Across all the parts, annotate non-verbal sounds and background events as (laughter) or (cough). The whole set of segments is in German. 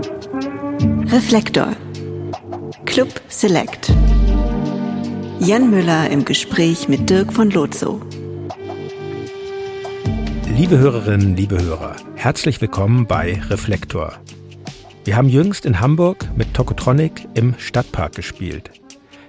Reflektor. Club Select. Jan Müller im Gespräch mit Dirk von Lotso. Liebe Hörerinnen, liebe Hörer, herzlich willkommen bei Reflektor. Wir haben jüngst in Hamburg mit Tokotronic im Stadtpark gespielt.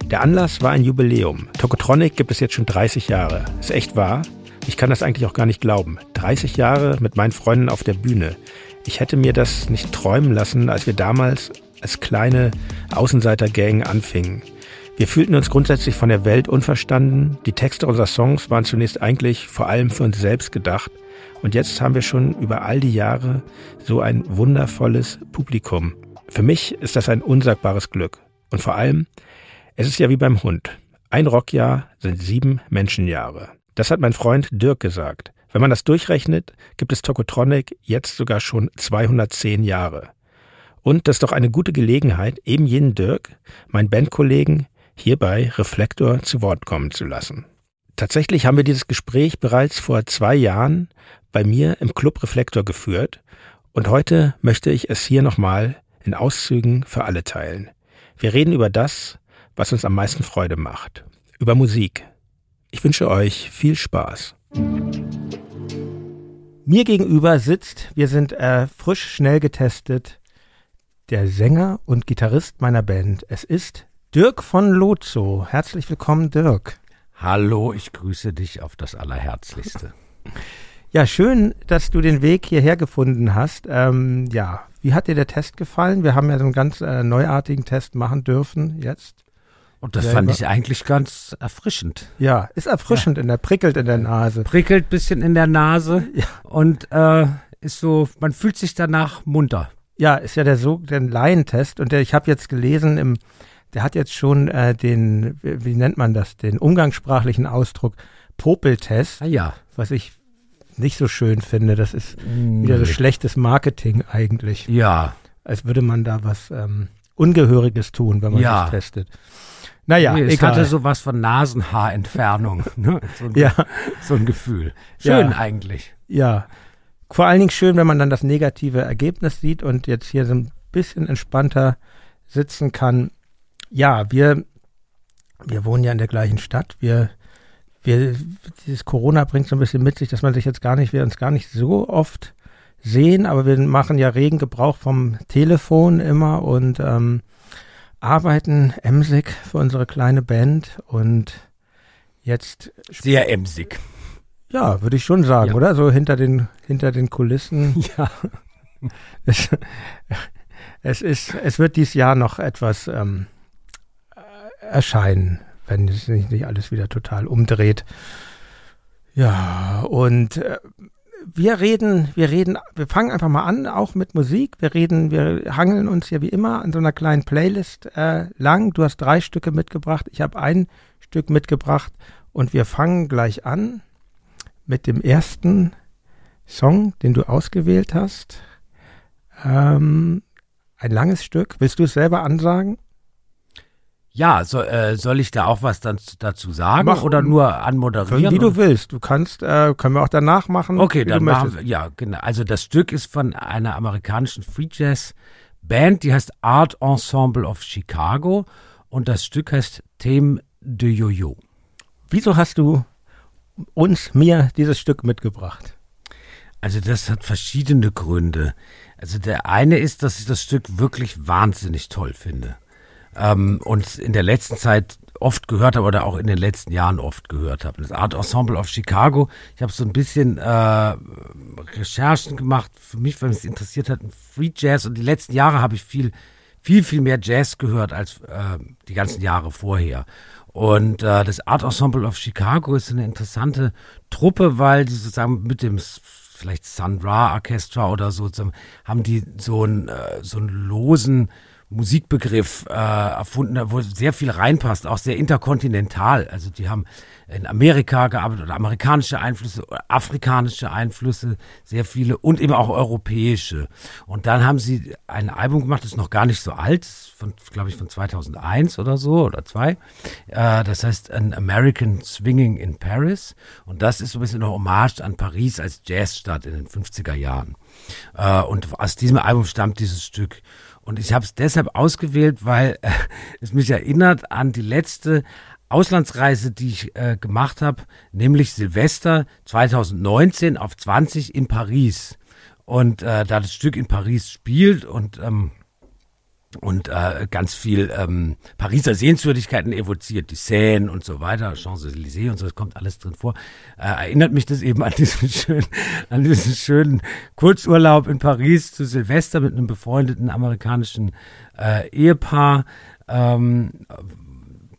Der Anlass war ein Jubiläum. Tokotronic gibt es jetzt schon 30 Jahre. Ist echt wahr? Ich kann das eigentlich auch gar nicht glauben. 30 Jahre mit meinen Freunden auf der Bühne. Ich hätte mir das nicht träumen lassen, als wir damals als kleine Außenseiter-Gang anfingen. Wir fühlten uns grundsätzlich von der Welt unverstanden. Die Texte unserer Songs waren zunächst eigentlich vor allem für uns selbst gedacht. Und jetzt haben wir schon über all die Jahre so ein wundervolles Publikum. Für mich ist das ein unsagbares Glück. Und vor allem, es ist ja wie beim Hund. Ein Rockjahr sind sieben Menschenjahre. Das hat mein Freund Dirk gesagt. Wenn man das durchrechnet, gibt es Tokotronic jetzt sogar schon 210 Jahre. Und das ist doch eine gute Gelegenheit, eben jenen Dirk, meinen Bandkollegen, hierbei Reflektor zu Wort kommen zu lassen. Tatsächlich haben wir dieses Gespräch bereits vor zwei Jahren bei mir im Club Reflektor geführt und heute möchte ich es hier nochmal in Auszügen für alle teilen. Wir reden über das, was uns am meisten Freude macht. Über Musik. Ich wünsche euch viel Spaß. Mir gegenüber sitzt, wir sind äh, frisch schnell getestet, der Sänger und Gitarrist meiner Band. Es ist Dirk von Lozo. Herzlich willkommen, Dirk. Hallo, ich grüße dich auf das Allerherzlichste. Ja, schön, dass du den Weg hierher gefunden hast. Ähm, ja, wie hat dir der Test gefallen? Wir haben ja so einen ganz äh, neuartigen Test machen dürfen jetzt. Und das fand ich eigentlich ganz erfrischend. Ja, ist erfrischend, ja. in der prickelt in der Nase. Prickelt bisschen in der Nase (laughs) ja. und äh, ist so, man fühlt sich danach munter. Ja, ist ja der so der Laientest und der, ich habe jetzt gelesen im der hat jetzt schon äh, den wie, wie nennt man das, den umgangssprachlichen Ausdruck Popeltest. Ah, ja, was ich nicht so schön finde, das ist nee. wieder so schlechtes Marketing eigentlich. Ja, als würde man da was ähm, Ungehöriges tun, wenn man ja. sich testet. Naja, nee, es egal. hatte sowas von Nasenhaarentfernung. (laughs) Ne? So, ein, ja. so ein Gefühl. Schön ja. eigentlich. Ja. Vor allen Dingen schön, wenn man dann das negative Ergebnis sieht und jetzt hier so ein bisschen entspannter sitzen kann. Ja, wir, wir wohnen ja in der gleichen Stadt. Wir, wir, dieses Corona bringt so ein bisschen mit sich, dass man sich jetzt gar nicht, wir uns gar nicht so oft sehen, aber wir machen ja regen Gebrauch vom Telefon immer und ähm, arbeiten emsig für unsere kleine Band und jetzt. Sehr emsig. Ja, würde ich schon sagen, ja. oder? So hinter den, hinter den Kulissen. (laughs) Ja. Es, es ist, es wird dieses Jahr noch etwas ähm, erscheinen, wenn es nicht, nicht alles wieder total umdreht. Ja, und äh, wir reden, wir reden, wir fangen einfach mal an, auch mit Musik. Wir reden, wir hangeln uns ja wie immer an so einer kleinen Playlist äh, lang. Du hast drei Stücke mitgebracht, ich habe ein Stück mitgebracht und wir fangen gleich an mit dem ersten Song, den du ausgewählt hast. Ähm, ein langes Stück. Willst du es selber ansagen? Ja, so, äh, soll ich da auch was dann dazu sagen Mach, oder nur anmoderieren? Wie du willst. Du kannst, äh, können wir auch danach machen. Okay, dann machen wir, ja, genau. Also das Stück ist von einer amerikanischen Free Jazz Band, die heißt Art Ensemble of Chicago und das Stück heißt Theme de Yo-Yo. Wieso hast du uns, mir dieses Stück mitgebracht? Also das hat verschiedene Gründe. Also der eine ist, dass ich das Stück wirklich wahnsinnig toll finde ähm, und in der letzten Zeit oft gehört habe oder auch in den letzten Jahren oft gehört habe. Das Art Ensemble of Chicago. Ich habe so ein bisschen äh, Recherchen gemacht für mich, weil mich es interessiert hat, Free Jazz. Und die letzten Jahre habe ich viel, viel, viel mehr Jazz gehört als äh, die ganzen Jahre vorher. Und äh, das Art Ensemble of Chicago ist eine interessante Truppe, weil die sozusagen mit dem vielleicht Sun Ra Orchestra oder so, haben die so einen, äh, so einen losen Musikbegriff äh, erfunden, wo sehr viel reinpasst, auch sehr interkontinental. Also die haben in Amerika gearbeitet oder amerikanische Einflüsse, afrikanische Einflüsse, sehr viele und eben auch europäische. Und dann haben sie ein Album gemacht, das ist noch gar nicht so alt, von, glaube ich, von 2001 oder so oder zwei. Äh, das heißt An American Swinging in Paris. Und das ist so ein bisschen eine Hommage an Paris als Jazzstadt in den 50er Jahren. Äh, und aus diesem Album stammt dieses Stück. Und ich habe es deshalb ausgewählt, weil äh, es mich erinnert an die letzte Auslandsreise, die ich äh, gemacht habe, nämlich Silvester 2019 auf 20 in Paris. Und äh, da das Stück in Paris spielt und ähm, und äh, ganz viel ähm, Pariser Sehenswürdigkeiten evoziert, die Seine und so weiter, Champs-Élysées und so, das kommt alles drin vor. Äh, erinnert mich das eben an diesen (laughs) schönen, an diesen schönen Kurzurlaub in Paris zu Silvester mit einem befreundeten amerikanischen äh, Ehepaar. Ähm,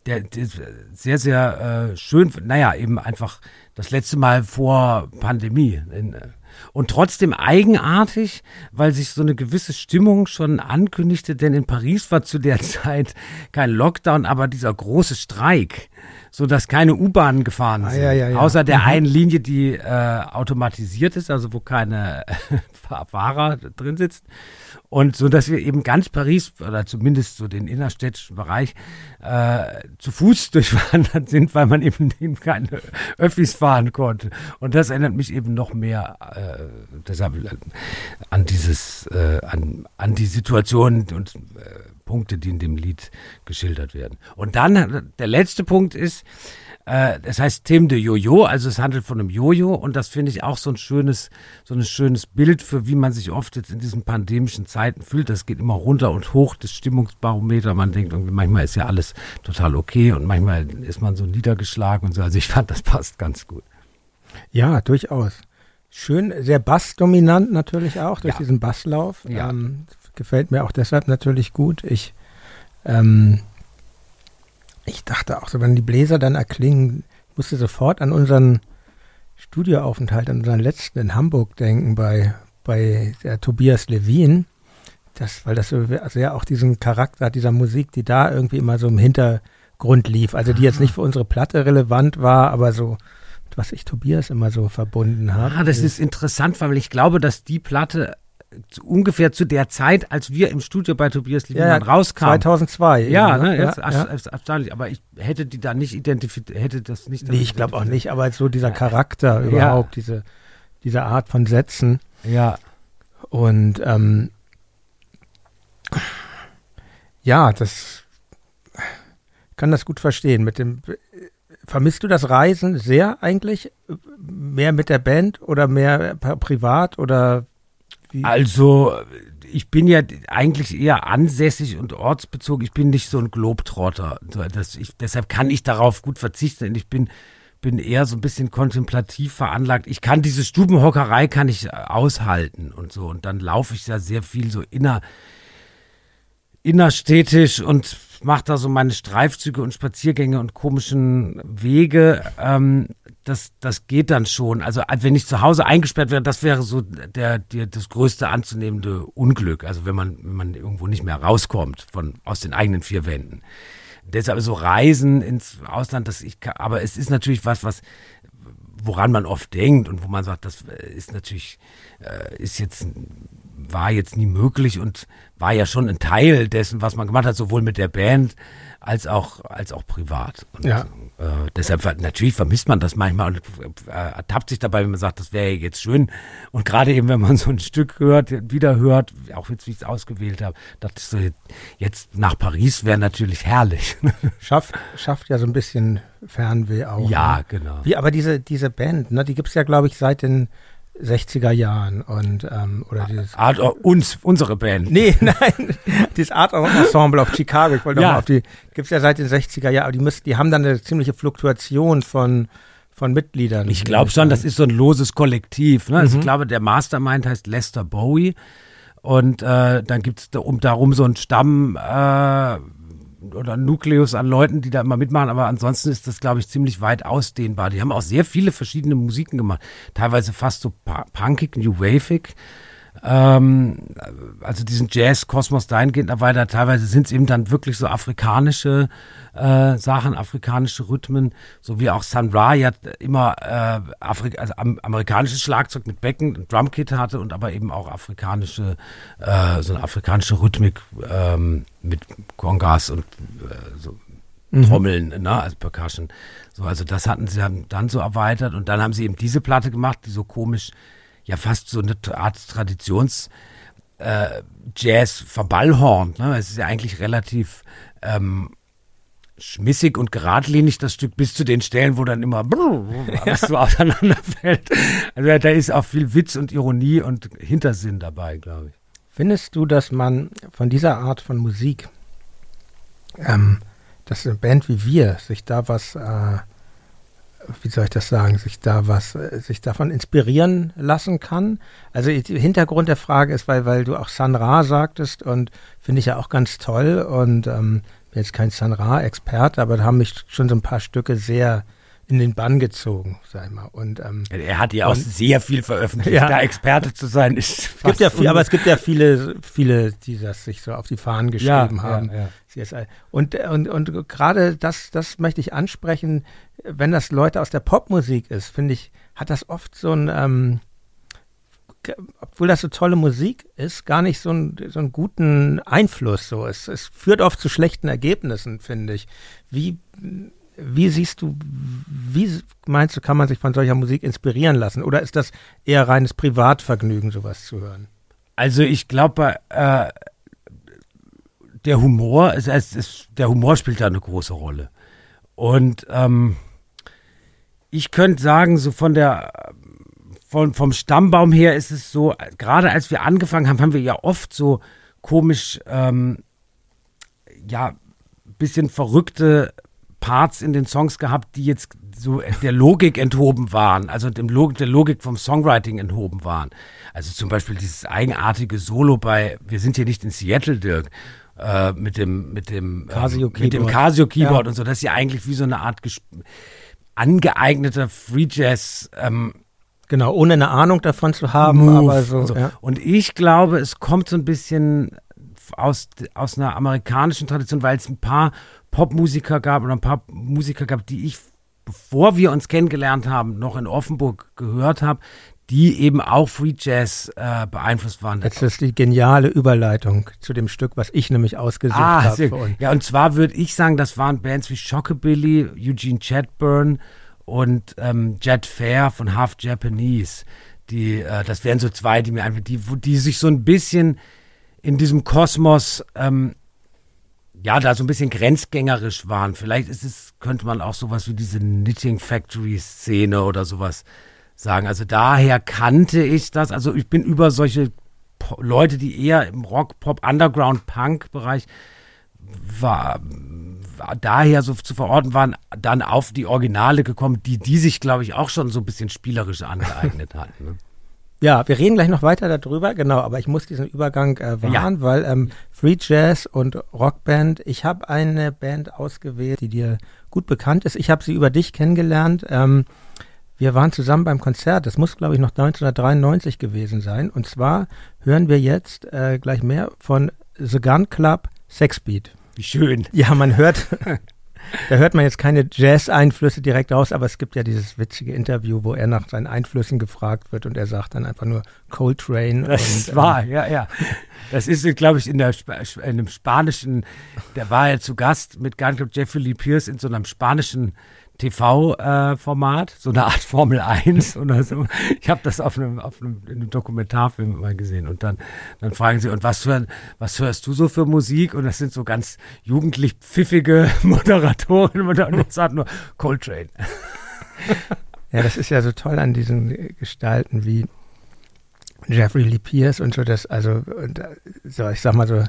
der, der sehr, sehr äh, schön, naja, eben einfach das letzte Mal vor Pandemie. In, äh, und trotzdem eigenartig, weil sich so eine gewisse Stimmung schon ankündigte, denn in Paris war zu der (laughs) Zeit kein Lockdown, aber dieser große Streik, so dass keine U-Bahnen gefahren ah, sind, ja, ja, ja. außer der mhm. einen Linie, die äh, automatisiert ist, also wo keine (laughs) Fahrer drin sitzt und so, dass wir eben ganz Paris oder zumindest so den innerstädtischen Bereich äh, zu Fuß (laughs) durchwandert sind, weil man eben keine Öffis fahren konnte. Und das erinnert mich eben noch mehr äh, deshalb äh, an dieses, äh, an, an die Situation und äh, Punkte, die in dem Lied geschildert werden. Und dann der letzte Punkt ist, äh, das heißt Tim de Jojo, also es handelt von einem Jojo und das finde ich auch so ein schönes, so ein schönes Bild für wie man sich oft jetzt in diesen pandemischen Zeiten fühlt. Das geht immer runter und hoch, das Stimmungsbarometer. Man denkt irgendwie, manchmal ist ja alles total okay und manchmal ist man so niedergeschlagen und so. Also ich fand, das passt ganz gut. Ja, durchaus. Schön, sehr bassdominant natürlich auch durch ja. diesen Basslauf. Ja. Ähm, gefällt mir auch deshalb natürlich gut. Ich ähm, ich dachte auch so, wenn die Bläser dann erklingen, musste sofort an unseren Studioaufenthalt, an unseren letzten in Hamburg denken bei, bei der Tobias Levin. Das, weil das so sehr auch diesen Charakter hat, dieser Musik, die da irgendwie immer so im Hintergrund lief. Also die jetzt nicht für unsere Platte relevant war, aber so, was ich Tobias immer so verbunden habe. Ah, das ist interessant, weil ich glaube, dass die Platte ungefähr zu der Zeit, als wir im Studio bei Tobias Liebermann ja, rauskamen. 2002. Ja, ne, ja, ja. erstaunlich. Aber ich hätte die da nicht identifiziert, hätte das nicht. Nee, ich glaube auch nicht, aber so dieser Charakter überhaupt, diese, diese Art von Sätzen. Ja. Und ähm, ja, das kann das gut verstehen. Mit dem vermisst du das Reisen sehr eigentlich? Mehr mit der Band oder mehr privat oder wie? Also, ich bin ja eigentlich eher ansässig und ortsbezogen. Ich bin nicht so ein Globetrotter. Das, ich, deshalb kann ich darauf gut verzichten. Ich bin, bin eher so ein bisschen kontemplativ veranlagt. Ich kann diese Stubenhockerei kann ich aushalten und so. Und dann laufe ich ja sehr viel so inner, innerstädtisch und mache da so meine Streifzüge und Spaziergänge und komischen Wege. Ähm, das, das geht dann schon. Also wenn ich zu Hause eingesperrt wäre, das wäre so der, der, das größte anzunehmende Unglück. Also wenn man, wenn man irgendwo nicht mehr rauskommt von, aus den eigenen vier Wänden. Deshalb so Reisen ins Ausland, das ich, aber es ist natürlich was, was, woran man oft denkt und wo man sagt, das ist natürlich, äh, ist jetzt, war jetzt nie möglich und war ja schon ein Teil dessen, was man gemacht hat, sowohl mit der Band als auch, als auch privat. Und ja. Äh, deshalb natürlich vermisst man das manchmal und äh, ertappt sich dabei, wenn man sagt, das wäre jetzt schön. Und gerade eben, wenn man so ein Stück hört, wieder hört, auch jetzt, wie ich es ausgewählt habe, dachte ich so, jetzt nach Paris wäre natürlich herrlich. (laughs) Schafft, schafft ja so ein bisschen Fernweh auch. Ja, ne? genau. Wie, aber diese, diese Band, ne, die gibt es ja, glaube ich, seit den 60er Jahren und ähm, oder dieses Art uns unsere Band. Nee, (laughs) nein, dieses Art Ensemble auf Chicago, ich wollte ja. mal auf die gibt's ja seit den 60er Jahren, aber die müssen die haben dann eine ziemliche Fluktuation von von Mitgliedern. Ich glaube schon, das ist so ein loses Kollektiv, ne? Also mhm. ich glaube, der Mastermind heißt Lester Bowie und äh, dann gibt's da um darum so einen Stamm äh, oder Nukleus an Leuten, die da immer mitmachen, aber ansonsten ist das, glaube ich, ziemlich weit ausdehnbar. Die haben auch sehr viele verschiedene Musiken gemacht, teilweise fast so punkig, new waveig. Ähm, also diesen Jazz-Kosmos dahingehend erweitert. Teilweise sind es eben dann wirklich so afrikanische äh, Sachen, afrikanische Rhythmen, so wie auch Sun Ra ja immer äh, Afri also am, amerikanisches Schlagzeug mit Becken, Drumkit hatte und aber eben auch afrikanische, äh, so eine afrikanische Rhythmik ähm, mit Congas und äh, so mhm. Trommeln, ne, als Percussion. So, also das hatten sie dann so erweitert und dann haben sie eben diese Platte gemacht, die so komisch, ja fast so eine Art Traditions äh, Jazz verballhornt. Ne? Es ist ja eigentlich relativ ähm, schmissig und geradlinig, das Stück, bis zu den Stellen, wo dann immer (laughs) alles so auseinanderfällt. Also da ist auch viel Witz und Ironie und Hintersinn dabei, glaube ich. Findest du, dass man von dieser Art von Musik, ähm, dass eine Band wie wir sich da was, äh, wie soll ich das sagen, sich da was, äh, sich davon inspirieren lassen kann? Also Hintergrund der Frage ist, weil, weil du auch San Ra sagtest und finde ich ja auch ganz toll und ähm, bin jetzt kein San Ra-Experte, aber da haben mich schon so ein paar Stücke sehr in den Bann gezogen, sag ich mal. Und, ähm, er hat ja auch sehr viel veröffentlicht. Ja. Da Experte zu sein ist es gibt ja viel, Aber es gibt ja viele, viele, die das sich so auf die Fahnen geschrieben ja, haben. Ja, und, und, und gerade das, das möchte ich ansprechen, wenn das Leute aus der Popmusik ist, finde ich, hat das oft so ein, ähm, obwohl das so tolle Musik ist, gar nicht so, ein, so einen guten Einfluss. So. Es, es führt oft zu schlechten Ergebnissen, finde ich. Wie, wie siehst du, wie meinst du, kann man sich von solcher Musik inspirieren lassen? Oder ist das eher reines Privatvergnügen, sowas zu hören? Also ich glaube, äh, der Humor, es, es, es, der Humor spielt da eine große Rolle. Und ähm, ich könnte sagen, so von der von, vom Stammbaum her ist es so, gerade als wir angefangen haben, haben wir ja oft so komisch, ähm, ja, bisschen verrückte Parts in den Songs gehabt, die jetzt so der Logik enthoben waren, also dem Log der Logik vom Songwriting enthoben waren. Also zum Beispiel dieses eigenartige Solo bei Wir sind hier nicht in Seattle, Dirk, äh, mit dem mit dem Casio äh, mit dem Casio Keyboard ja. und so. Das ist ja eigentlich wie so eine Art angeeigneter Free Jazz ähm, Genau, ohne eine Ahnung davon zu haben, Move aber so. Und, so. Ja. und ich glaube, es kommt so ein bisschen aus, aus einer amerikanischen Tradition, weil es ein paar Popmusiker gab oder ein paar Musiker gab, die ich, bevor wir uns kennengelernt haben, noch in Offenburg gehört habe, die eben auch Free Jazz äh, beeinflusst waren. Das ist die geniale Überleitung zu dem Stück, was ich nämlich ausgesucht ah, habe. Ja, und zwar würde ich sagen, das waren Bands wie Shockabilly, Eugene Chadburn, und ähm, Jet Fair von Half Japanese. Die, äh, das wären so zwei, die mir einfach, die, die sich so ein bisschen in diesem Kosmos, ähm, ja, da so ein bisschen grenzgängerisch waren. Vielleicht ist es, könnte man auch sowas wie diese Knitting Factory Szene oder sowas sagen. Also daher kannte ich das. Also ich bin über solche Leute, die eher im Rock, Pop, Underground, Punk Bereich war, daher so zu verorten waren, dann auf die Originale gekommen, die die sich, glaube ich, auch schon so ein bisschen spielerisch angeeignet hatten. Ne? Ja, wir reden gleich noch weiter darüber, genau, aber ich muss diesen Übergang äh, wahren, ja. weil ähm, Free Jazz und Rockband, ich habe eine Band ausgewählt, die dir gut bekannt ist. Ich habe sie über dich kennengelernt. Ähm, wir waren zusammen beim Konzert, das muss, glaube ich, noch 1993 gewesen sein. Und zwar hören wir jetzt äh, gleich mehr von The Gun Club Sexbeat. Wie schön. Ja, man hört, (laughs) da hört man jetzt keine Jazz-Einflüsse direkt raus, aber es gibt ja dieses witzige Interview, wo er nach seinen Einflüssen gefragt wird und er sagt dann einfach nur Coltrane. Das und, war, ähm, ja, ja. Das ist, glaube ich, in, der, in einem spanischen, der war ja zu Gast mit Club Jeffrey Lee Pierce in so einem spanischen TV-Format, äh, so eine Art (laughs) Formel 1 oder so. Ich habe das auf einem, auf einem, in einem Dokumentarfilm mal gesehen. Und dann, dann fragen sie, und was, für, was hörst du so für Musik? Und das sind so ganz jugendlich pfiffige (laughs) Moderatoren und er sagt nur Coltrane. Ja, das ist ja so toll an diesen Gestalten wie Jeffrey Lee Pierce und so, das, also, so, ich sag mal so,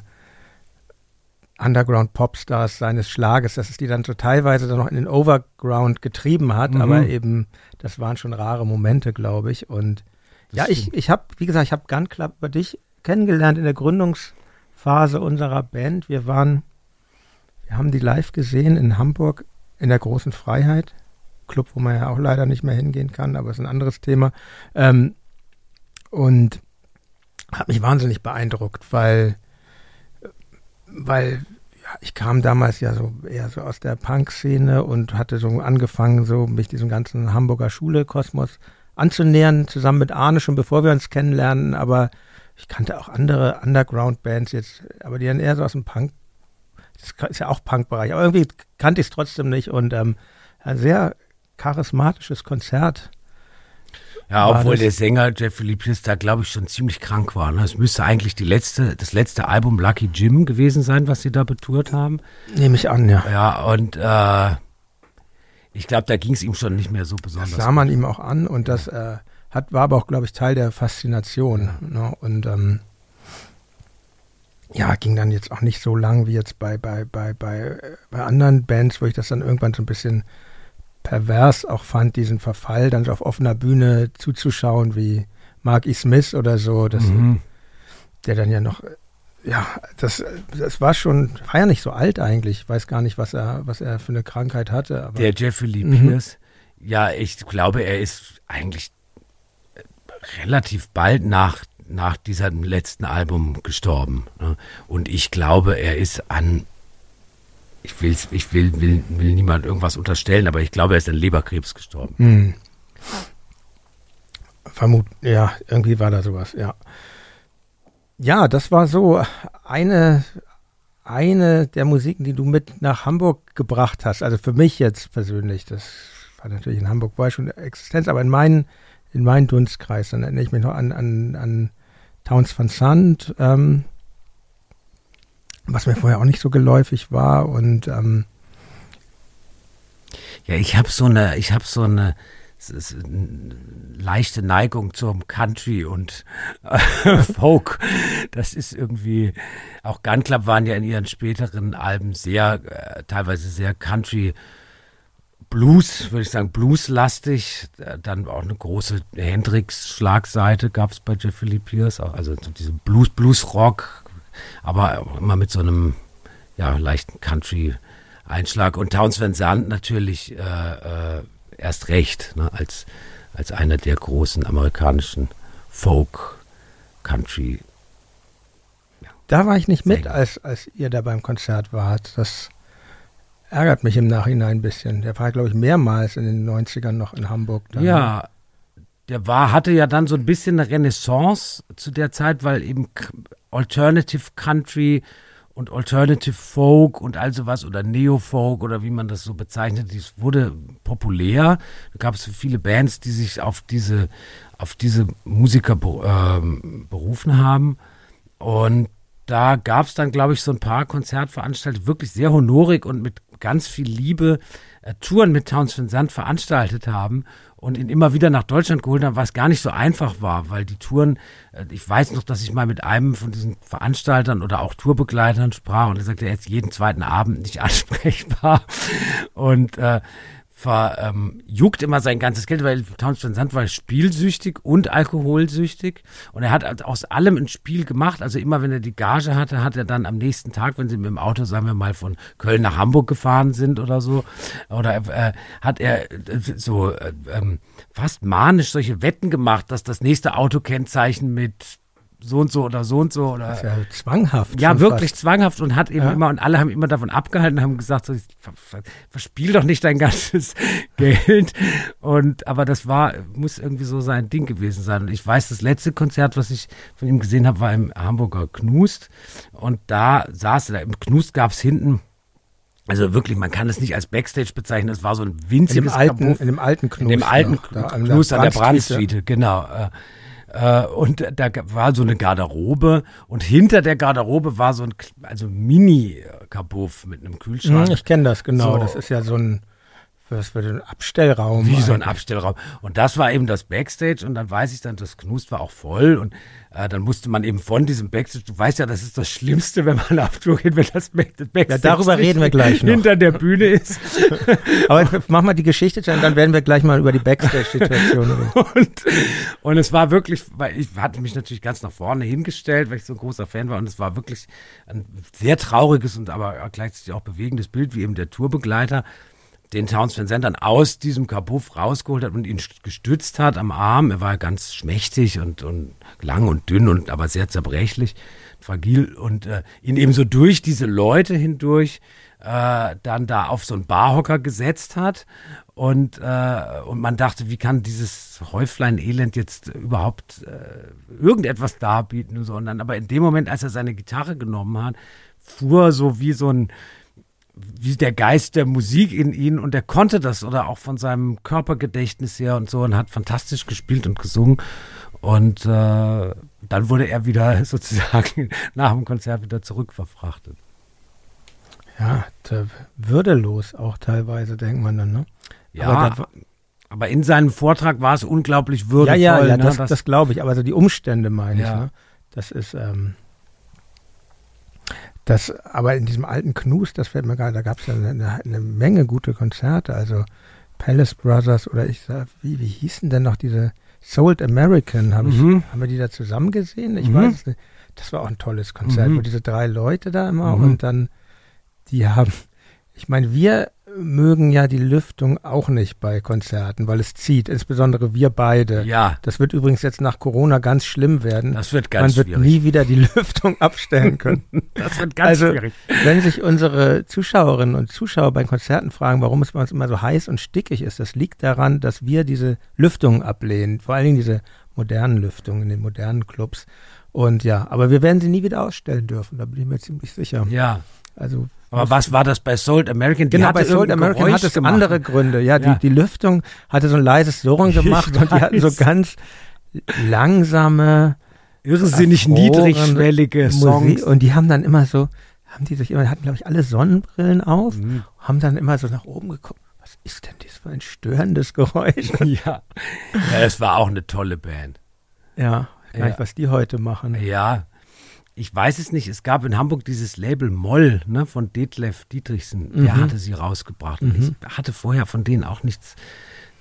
Underground-Popstars seines Schlages, dass es die dann so teilweise dann noch in den Overground getrieben hat, mhm. aber eben, das waren schon rare Momente, glaube ich. Und das ja, ich, ich habe, wie gesagt, ich habe Gun Club über dich kennengelernt in der Gründungsphase unserer Band. Wir waren, wir haben die live gesehen in Hamburg in der großen Freiheit. Club, wo man ja auch leider nicht mehr hingehen kann, aber ist ein anderes Thema. Ähm, und hat mich wahnsinnig beeindruckt, weil, weil ja, ich kam damals ja so eher so aus der Punk-Szene und hatte so angefangen, so mich diesem ganzen Hamburger Schule-Kosmos anzunähern, zusammen mit Arne schon bevor wir uns kennenlernen, aber ich kannte auch andere Underground-Bands jetzt, aber die dann eher so aus dem Punk, das ist ja auch Punk-Bereich, aber irgendwie kannte ich es trotzdem nicht und ähm, ein sehr charismatisches Konzert. Ja, obwohl der Sänger Jeff Philippius da, glaube ich, schon ziemlich krank war. Ne? Es müsste eigentlich die letzte, das letzte Album Lucky Jim gewesen sein, was sie da betourt haben. Nehme ich an, ja. Ja, und äh, ich glaube, da ging es ihm schon nicht mehr so besonders. Das sah man gut. ihm auch an und das äh, hat, war aber auch, glaube ich, Teil der Faszination. Ne? Und ähm, ja, ging dann jetzt auch nicht so lang wie jetzt bei, bei, bei, bei, bei anderen Bands, wo ich das dann irgendwann so ein bisschen pervers auch fand, diesen Verfall, dann so auf offener Bühne zuzuschauen, wie Mark E. Smith oder so, das, mhm. der dann ja noch, ja, das, das war schon, war ja nicht so alt eigentlich. Ich weiß gar nicht, was er, was er für eine Krankheit hatte. der Jeffrey Lee mhm. Pierce, ja, ich glaube, er ist eigentlich relativ bald nach, nach diesem letzten Album gestorben. Ne? Und ich glaube, er ist an ich, will's, ich will, will, will niemand irgendwas unterstellen, aber ich glaube, er ist an Leberkrebs gestorben. Hm. Vermut, ja, irgendwie war da sowas, ja. Ja, das war so eine, eine der Musiken, die du mit nach Hamburg gebracht hast. Also für mich jetzt persönlich, das war natürlich in Hamburg war schon Existenz, aber in meinen, in meinen Dunstkreis, dann erinnere ich mich noch an, an, an Towns van Zandt, ähm, was mir vorher auch nicht so geläufig war und ähm ja, ich habe so eine, ich habe so eine, eine leichte Neigung zum Country und äh, (laughs) Folk. Das ist irgendwie, auch Gun Club waren ja in ihren späteren Alben sehr, äh, teilweise sehr Country Blues, würde ich sagen, blueslastig. Dann auch eine große Hendrix-Schlagseite gab es bei Jeff Philip Pierce, also diese Blues, Aber immer mit so einem ja, leichten Country-Einschlag. Und Towns Van Zandt natürlich äh, äh, erst recht, ne, als, als einer der großen amerikanischen Folk-Country. Ja, da war ich nicht mit, als, als ihr da beim Konzert wart. Das ärgert mich im Nachhinein ein bisschen. Der war, glaube ich, mehrmals in den 90ern noch in Hamburg. Dann. Ja, der war, hatte ja dann so ein bisschen eine Renaissance zu der Zeit, weil eben Alternative Country und Alternative Folk und all sowas oder Neo-Folk oder wie man das so bezeichnet, das wurde populär. Da gab es viele Bands, die sich auf diese, auf diese Musiker ähm, berufen haben. Und da gab es dann, glaube ich, so ein paar Konzertveranstaltungen, wirklich sehr honorig und mit ganz viel Liebe Touren mit Towns Van Zandt veranstaltet haben und ihn immer wieder nach Deutschland geholt haben, was gar nicht so einfach war, weil die Touren, äh, ich weiß noch, dass ich mal mit einem von diesen Veranstaltern oder auch Tourbegleitern sprach und er sagte, er ist jeden zweiten Abend nicht (laughs) ansprechbar. Und äh, verjuckt ähm, immer sein ganzes Geld, weil Townsend Sand war spielsüchtig und alkoholsüchtig und er hat aus allem ein Spiel gemacht. Also immer, wenn er die Gage hatte, hat er dann am nächsten Tag, wenn sie mit dem Auto, sagen wir mal, von Köln nach Hamburg gefahren sind oder so, oder äh, hat er äh, so äh, ähm, fast manisch solche Wetten gemacht, dass das nächste Autokennzeichen mit so und so oder so und so oder. Das ist ja zwanghaft. Ja, wirklich fast. zwanghaft und hat eben ja. immer und alle haben immer davon abgehalten, haben gesagt, so, verspiel doch nicht dein ganzes (laughs) Geld. Und aber das war muss irgendwie so sein Ding gewesen sein. Und ich weiß, das letzte Konzert, was ich von ihm gesehen habe, war im Hamburger Knust und da saß er. Im Knust gab es hinten also wirklich, man kann es nicht als Backstage bezeichnen. Es war so ein winziges in dem alten, in dem alten Knust. In dem alten noch, Knust an der Brandstreet, genau. Äh, und da war so eine Garderobe und hinter der Garderobe war so ein also Mini-Kabuff mit einem Kühlschrank. Hm, ich kenne das, genau. So. Das ist ja so ein was wird ein Abstellraum? Wie eigentlich. so ein Abstellraum. Und das war eben das Backstage und dann weiß ich dann, das Knust war auch voll und äh, dann musste man eben von diesem Backstage, du weißt ja, das ist das Schlimmste, wenn man auf Tour geht, wenn das Backstage ja, darüber reden wir gleich noch. hinter der Bühne ist. (laughs) Aber mach mal die Geschichte, dann werden wir gleich mal über die Backstage-Situation reden. (laughs) und, und es war wirklich, weil ich hatte mich natürlich ganz nach vorne hingestellt, weil ich so ein großer Fan war und es war wirklich ein sehr trauriges und aber gleichzeitig auch bewegendes Bild, wie eben der Tourbegleiter den Towns Van Zandt dann aus diesem Kabuff rausgeholt hat und ihn gestützt hat am Arm. Er war ganz schmächtig und, und lang und dünn und aber sehr zerbrechlich, fragil und äh, ihn eben so durch diese Leute hindurch äh, dann da auf so einen Barhocker gesetzt hat und, äh, und man dachte, wie kann dieses Häuflein-Elend jetzt überhaupt äh, irgendetwas darbieten, sondern aber in dem Moment, als er seine Gitarre genommen hat, fuhr so wie so ein wie der Geist der Musik in ihn und er konnte das oder auch von seinem Körpergedächtnis her und so und hat fantastisch gespielt und gesungen und äh, dann wurde er wieder (laughs) sozusagen nach dem Konzert wieder zurückverfrachtet. Ja, würdelos auch teilweise, denkt man dann, ne? Ja, aber, aber, in seinem Vortrag war es unglaublich würdevoll. Ja, ja, ja, ne? das, das, glaube ich, aber so die Umstände meine ja. ich, ne? Das ist, ähm, das, aber in diesem alten Knus, das fällt mir gerade, da gab es ja eine, eine, Menge gute Konzerte, also Palace Brothers oder ich sag, wie, wie hießen denn noch diese Sold American? Hab mhm. ich, haben wir die da zusammen gesehen? Ich mhm. weiß es nicht. Das war auch ein tolles Konzert, mhm. wo diese drei Leute da immer mhm. und dann, die haben, ich meine, wir mögen ja die Lüftung auch nicht bei Konzerten, weil es zieht, insbesondere wir beide. Ja. Das wird übrigens jetzt nach Corona ganz schlimm werden. Das wird ganz schwierig. Man wird nie wieder die (laughs) Lüftung abstellen können. (laughs) das wird ganz also, schwierig. Wenn sich unsere Zuschauerinnen und Zuschauer bei Konzerten fragen, warum es bei uns immer so heiß und stickig ist, das liegt daran, dass wir diese Lüftung ablehnen. Vor allen Dingen diese modernen Lüftungen in den modernen Clubs. Und ja, aber wir werden sie nie wieder ausstellen dürfen, da bin ich mir ziemlich sicher. Ja. Also aber was war das bei Sold American? Die genau, bei Sold American Geräusch hat es andere Gründe. Ja, ja. Die, die Lüftung hatte so ein leises Surren gemacht und die hatten so ganz langsame, irrsinnig niedrigschwellige Songs. Und die haben dann immer so, haben die sich immer, hatten glaube ich alle Sonnenbrillen auf, mhm. haben dann immer so nach oben geguckt. Was ist denn das für ein störendes Geräusch? (laughs) ja. ja, es war auch eine tolle Band. Ja, weiß nicht, was die heute machen. Ja, ich weiß es nicht, es gab in Hamburg dieses Label Moll ne, von Detlef Dietrichsen, der mhm. hatte sie rausgebracht. Mhm. Und ich hatte vorher von denen auch nichts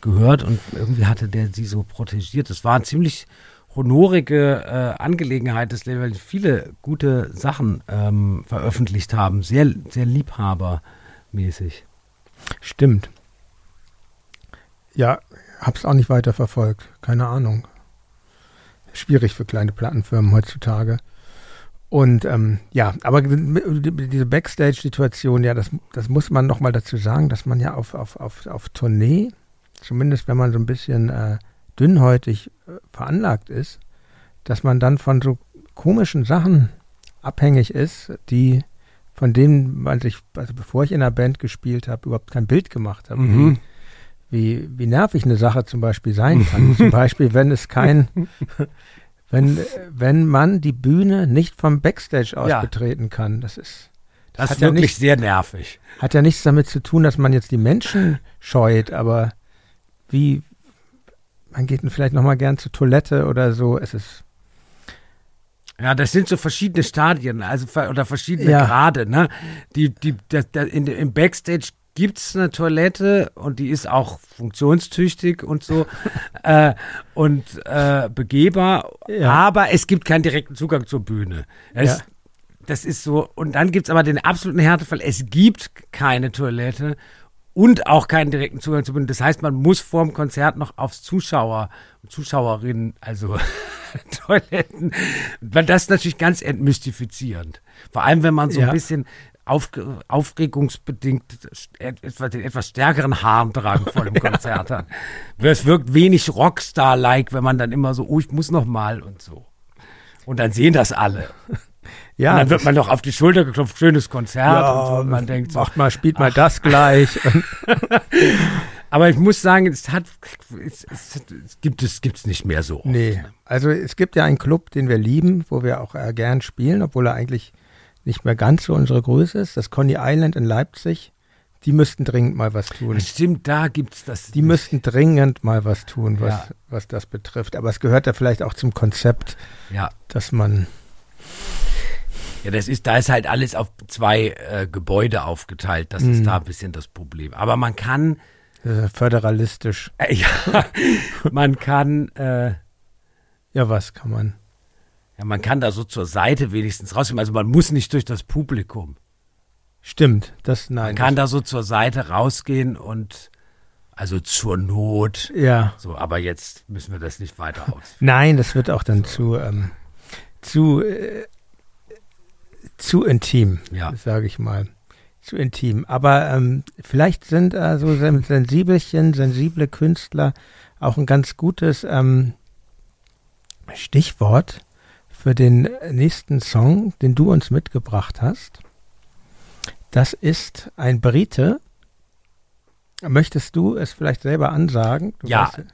gehört und irgendwie hatte der sie so protegiert. Es war eine ziemlich honorige äh, Angelegenheit des Labels, viele gute Sachen ähm, veröffentlicht haben, sehr, sehr liebhabermäßig. Stimmt. Ja, hab's auch nicht weiter verfolgt. Keine Ahnung. Schwierig für kleine Plattenfirmen heutzutage. Und ähm, ja, aber diese Backstage-Situation, ja, das, das muss man nochmal dazu sagen, dass man ja auf, auf, auf, auf Tournee, zumindest wenn man so ein bisschen äh, dünnhäutig äh, veranlagt ist, dass man dann von so komischen Sachen abhängig ist, die von denen man sich, also bevor ich in einer Band gespielt habe, überhaupt kein Bild gemacht habe. Mhm. Wie, wie nervig eine Sache zum Beispiel sein kann. (laughs) zum Beispiel, wenn es kein, wenn, wenn man die Bühne nicht vom Backstage aus ja. betreten kann. Das ist, das, das ist wirklich ja nicht, sehr nervig. Hat ja nichts damit zu tun, dass man jetzt die Menschen scheut, aber wie, man geht vielleicht nochmal gern zur Toilette oder so. Es ist. Ja, das sind so verschiedene Stadien, also oder verschiedene ja. Grade, ne? Die, die, der, der, in, im Backstage gibt es eine Toilette und die ist auch funktionstüchtig und so (laughs) äh, und äh, begehbar, ja. aber es gibt keinen direkten Zugang zur Bühne. Es, ja. Das ist so, und dann gibt es aber den absoluten Härtefall, es gibt keine Toilette und auch keinen direkten Zugang zur Bühne. Das heißt, man muss vor dem Konzert noch aufs Zuschauer, Zuschauerinnen, also (laughs) Toiletten, weil das ist natürlich ganz entmystifizierend. Vor allem, wenn man so ja. ein bisschen auf, aufregungsbedingt etwas, den etwas stärkeren Harndrang vor dem (laughs) Konzert hat. Es wirkt wenig Rockstar-like, wenn man dann immer so, oh, ich muss noch mal und so. Und dann sehen das alle. (laughs) Ja, und dann wird man doch auf die Schulter geklopft, schönes Konzert ja, und so. Und man denkt so, macht mal, spielt mal ach. das gleich. (laughs) Aber ich muss sagen, es hat, es, es, es gibt es gibt's nicht mehr so. Oft. Nee, also es gibt ja einen Club, den wir lieben, wo wir auch äh, gern spielen, obwohl er eigentlich nicht mehr ganz so unsere Größe ist, das Coney Island in Leipzig, die müssten dringend mal was tun. Stimmt, da gibt es das. Die nicht. müssten dringend mal was tun, was, ja. was das betrifft. Aber es gehört ja vielleicht auch zum Konzept, ja. dass man. Ja, das ist, da ist halt alles auf zwei äh, Gebäude aufgeteilt. Das mhm. ist da ein bisschen das Problem. Aber man kann. Äh, föderalistisch. Äh, (laughs) ja, man kann. Äh, ja, was kann man? Ja, man kann da so zur Seite wenigstens rausgehen. Also man muss nicht durch das Publikum. Stimmt, das nein. Man kann da so zur Seite rausgehen und also zur Not. Ja. So, aber jetzt müssen wir das nicht weiter ausführen. Nein, das wird auch dann zu, ähm, zu, äh, zu intim, Ja. sage ich mal. Zu intim. Aber ähm, vielleicht sind äh, so sen- Sensibelchen, sensible Künstler auch ein ganz gutes ähm, Stichwort für den nächsten Song, den du uns mitgebracht hast. Das ist ein Brite. Möchtest du es vielleicht selber ansagen? Du Ja. weißt-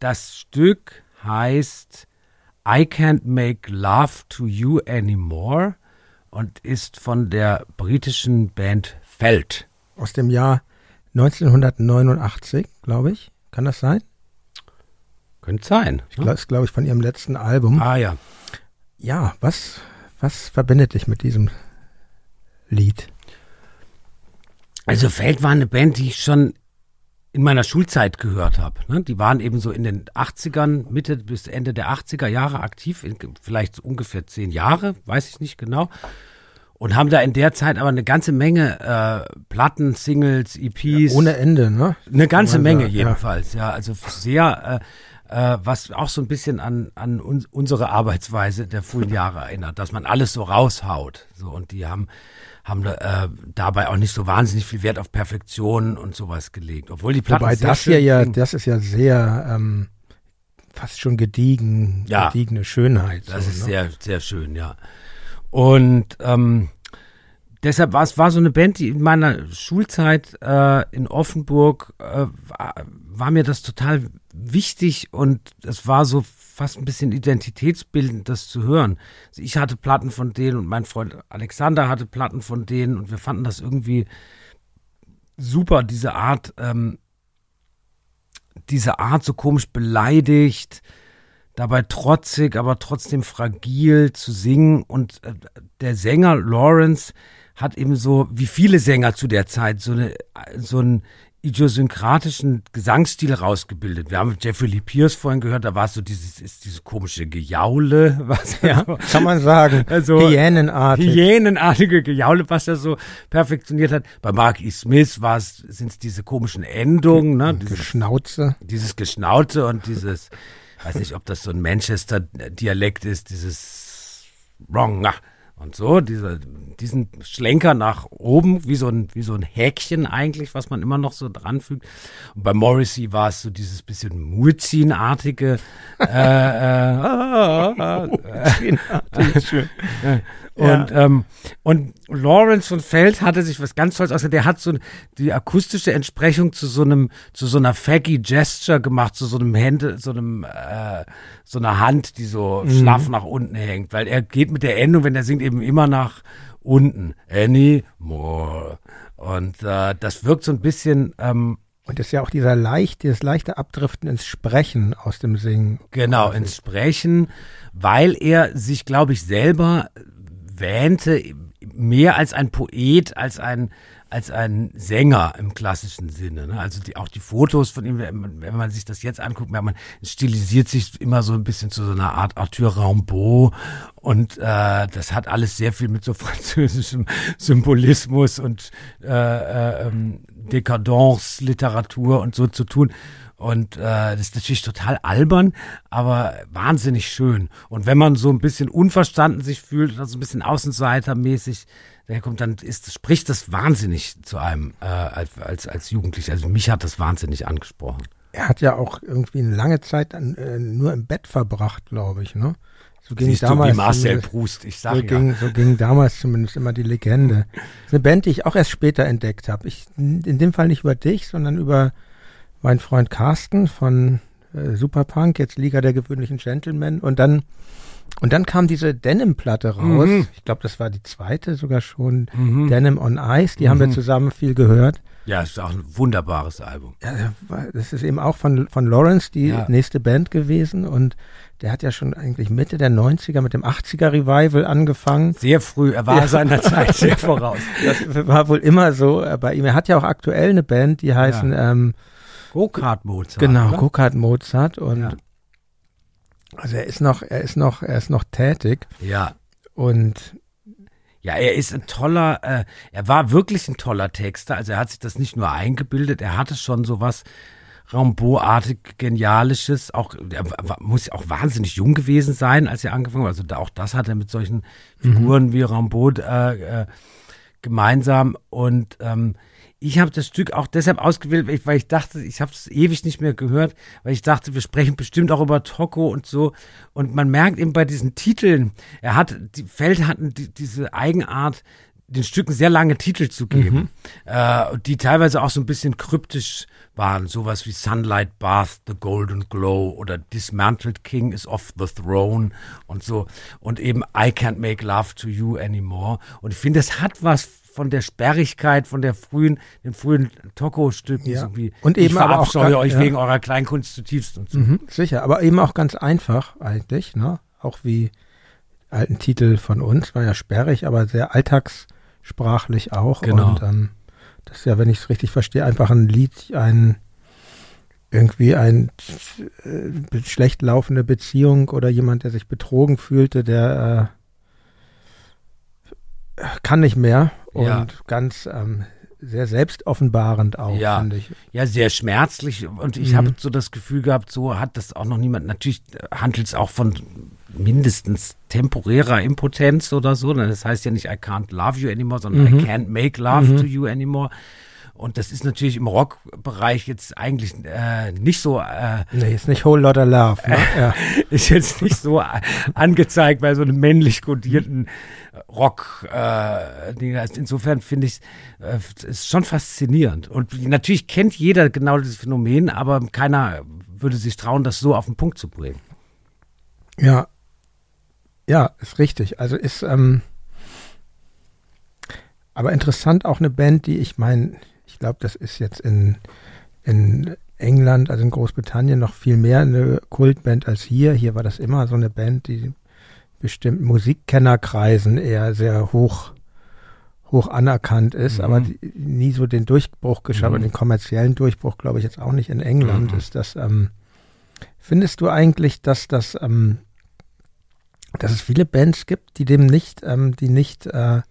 Das Stück heißt I Can't Make Love to You Anymore und ist von der britischen Band Felt. aus dem Jahr 1989, glaube ich. Kann das sein? Könnte sein. ne? Das ist, glaube ich, von ihrem letzten Album. Ah ja. Ja, was, was verbindet dich mit diesem Lied? Also Feld war eine Band, die ich schon in meiner Schulzeit gehört habe. Ne? Die waren eben so in den 80ern, Mitte bis Ende der 80er Jahre aktiv, vielleicht so ungefähr zehn Jahre, weiß ich nicht genau. Und haben da in der Zeit aber eine ganze Menge äh, Platten, Singles, EPs. Ohne Ende, ne? Eine ganze Menge sagen, ja. jedenfalls, ja. Also sehr, äh, äh, was auch so ein bisschen an, an uns, unsere Arbeitsweise der frühen (laughs) Jahre erinnert, dass man alles so raushaut. So, und die haben, haben äh, dabei auch nicht so wahnsinnig viel Wert auf Perfektion und sowas gelegt. Obwohl die Platten Wobei das hier ja, das ist ja sehr, ähm, fast schon gediegen, Ja. gediegene Schönheit. Das so, ist ne? sehr, sehr schön, ja. Und ähm, deshalb war es war so eine Band, die in meiner Schulzeit äh, in Offenburg äh, war, war mir das total wichtig und es war so fast ein bisschen identitätsbildend, das zu hören. Also ich hatte Platten von denen und mein Freund Alexander hatte Platten von denen und wir fanden das irgendwie super, diese Art, ähm, diese Art so komisch beleidigt, dabei trotzig, aber trotzdem fragil zu singen. Und äh, der Sänger Lawrence hat eben so, wie viele Sänger zu der Zeit, so, eine, so einen idiosynkratischen Gesangsstil rausgebildet. Wir haben Jeffrey Lee Pierce vorhin gehört, da war es so dieses, ist diese komische Gejaule, (laughs) was Ja, kann man sagen. Also, Hyänenartig. hyänenartige Gejaule, was er so perfektioniert hat. Bei Mark E. Smith war es, sind es diese komischen Endungen, ne? Dieses, Geschnauze. dieses Geschnaute und dieses, weiß nicht, ob das so ein Manchester-Dialekt ist, dieses Wrong na, und so, diese, diesen Schlenker nach oben, wie so ein, wie so ein Häkchen eigentlich, was man immer noch so dranfügt. Und bei Morrissey war es so dieses bisschen Murzin-artige, äh, äh, (laughs) ah, (laughs) Schön. und, ähm, und Lawrence von Feld hatte sich was ganz Tolles ausgedacht. Der hat so die akustische Entsprechung zu so einem, zu so einer Faggy Gesture gemacht, zu so einem Hände, so einem, äh, so einer Hand, die so Mhm. schlaff nach unten hängt. Weil er geht mit der Endung, wenn er singt, eben immer nach unten. Anymore. Und äh, das wirkt so ein bisschen, ähm, Und das ist ja auch dieser leicht, dieses leichte Abdriften ins Sprechen aus dem Singen. Genau, ins Sprechen, weil er sich, glaube ich, selber wähnte, mehr als ein Poet, als ein, als ein Sänger im klassischen Sinne. Ne? Also die, auch die Fotos von ihm, wenn man, sich das jetzt anguckt, man, stilisiert sich immer so ein bisschen zu so einer Art Arthur Rimbaud und äh, das hat alles sehr viel mit so (laughs) französischem Symbolismus und äh, äh, ähm, Dekadence-Literatur und so zu tun. Und äh, das ist natürlich total albern, aber wahnsinnig schön. Und wenn man so ein bisschen unverstanden sich fühlt, also ein bisschen außenseitermäßig daherkommt, dann ist, spricht das wahnsinnig zu einem äh, als, als, als Jugendlicher. Also mich hat das wahnsinnig angesprochen. Er hat ja auch irgendwie eine lange Zeit an, äh, nur im Bett verbracht, glaube ich, ne? So ging Siehst du, damals wie Marcel zumindest- Proust, ich so sag ja. ging, so ging damals zumindest immer die Legende. Das (laughs) ist eine Band, die ich auch erst später entdeckt habe. Ich, in dem Fall nicht über dich, sondern über meinen Freund Carsten von äh, Superpunk, jetzt Liga der gewöhnlichen Gentlemen. Und dann, und dann kam diese Denim-Platte raus. Mhm. Ich glaube, das war die zweite sogar schon. Mhm. Denim on Ice, die haben wir zusammen viel gehört. Ja, ist auch ein wunderbares Album. Ja, das ist eben auch von, von Lawrence die Ja. nächste Band gewesen und der hat ja schon eigentlich Mitte der 90er mit dem 80er Revival angefangen. Sehr früh, er war Ja. seiner Zeit (laughs) sehr voraus. Das war wohl immer so äh, bei ihm. Er hat ja auch aktuell eine Band, die heißen ähm, Go-Kart Mozart. genau? Go-Kart Mozart und Ja. also er ist noch er ist noch er ist noch tätig Ja. und Ja, er ist ein toller, äh, er war wirklich ein toller Texter. Also er hat sich das nicht nur eingebildet, er hatte schon sowas Rambo-artig Genialisches. Auch, er war, muss auch wahnsinnig jung gewesen sein, als er angefangen hat. Also da, auch das hat er mit solchen Figuren mhm. wie Rambo äh, äh, gemeinsam. Und ähm, ich habe das Stück auch deshalb ausgewählt, weil ich, weil ich dachte, ich habe es ewig nicht mehr gehört, weil ich dachte, wir sprechen bestimmt auch über Toko und so. Und man merkt eben bei diesen Titeln, er hat, die Feld hatten die, diese Eigenart, den Stücken sehr lange Titel zu geben, mhm. äh, die teilweise auch so ein bisschen kryptisch waren. Sowas wie Sunlight Bath, The Golden Glow oder Dismantled King is off the throne und so. Und eben I can't make love to you anymore. Und ich finde, das hat was von der Sperrigkeit, von der frühen, den frühen Toko-Stücken ja. irgendwie. Und eben ich aber auch euch ja. wegen eurer Kleinkunst zutiefst und so. Mhm, sicher, aber eben auch ganz einfach eigentlich, ne? Auch wie alten Titel von uns, war ja sperrig, aber sehr alltagssprachlich auch. Genau. Und ähm, das ist ja, wenn ich es richtig verstehe, einfach ein Lied, ein irgendwie ein äh, schlecht laufende Beziehung oder jemand, der sich betrogen fühlte, der äh, kann nicht mehr und ja. ganz ähm, sehr selbstoffenbarend auch, ja. finde ich. Ja, sehr schmerzlich und ich mhm. habe so das Gefühl gehabt, so hat das auch noch niemand. Natürlich handelt es auch von mindestens temporärer Impotenz oder so. Das heißt ja nicht I can't love you anymore, sondern mhm. I can't make love mhm. to you anymore. Und das ist natürlich im Rockbereich jetzt eigentlich äh, nicht so. Äh, nee, ist nicht Whole Lotta Love. Ne? (laughs) ja. Ist jetzt nicht so angezeigt bei so einem männlich kodierten Rock. Äh, insofern finde ich es äh, ist schon faszinierend. Und natürlich kennt jeder genau dieses Phänomen, aber keiner würde sich trauen, das so auf den Punkt zu bringen. Ja, ja, ist richtig. Also ist ähm, aber interessant auch eine Band, die ich meine ich glaube, das ist jetzt in, in England, also in Großbritannien, noch viel mehr eine Kultband als hier. Hier war das immer so eine Band, die bestimmten Musikkennerkreisen eher sehr hoch, hoch anerkannt ist, mhm. aber die, nie so den Durchbruch geschafft, mhm. den kommerziellen Durchbruch, glaube ich, jetzt auch nicht in England mhm. ist. Das, ähm, findest du eigentlich, dass das, ähm, dass es viele Bands gibt, die dem nicht, ähm, die nicht, äh,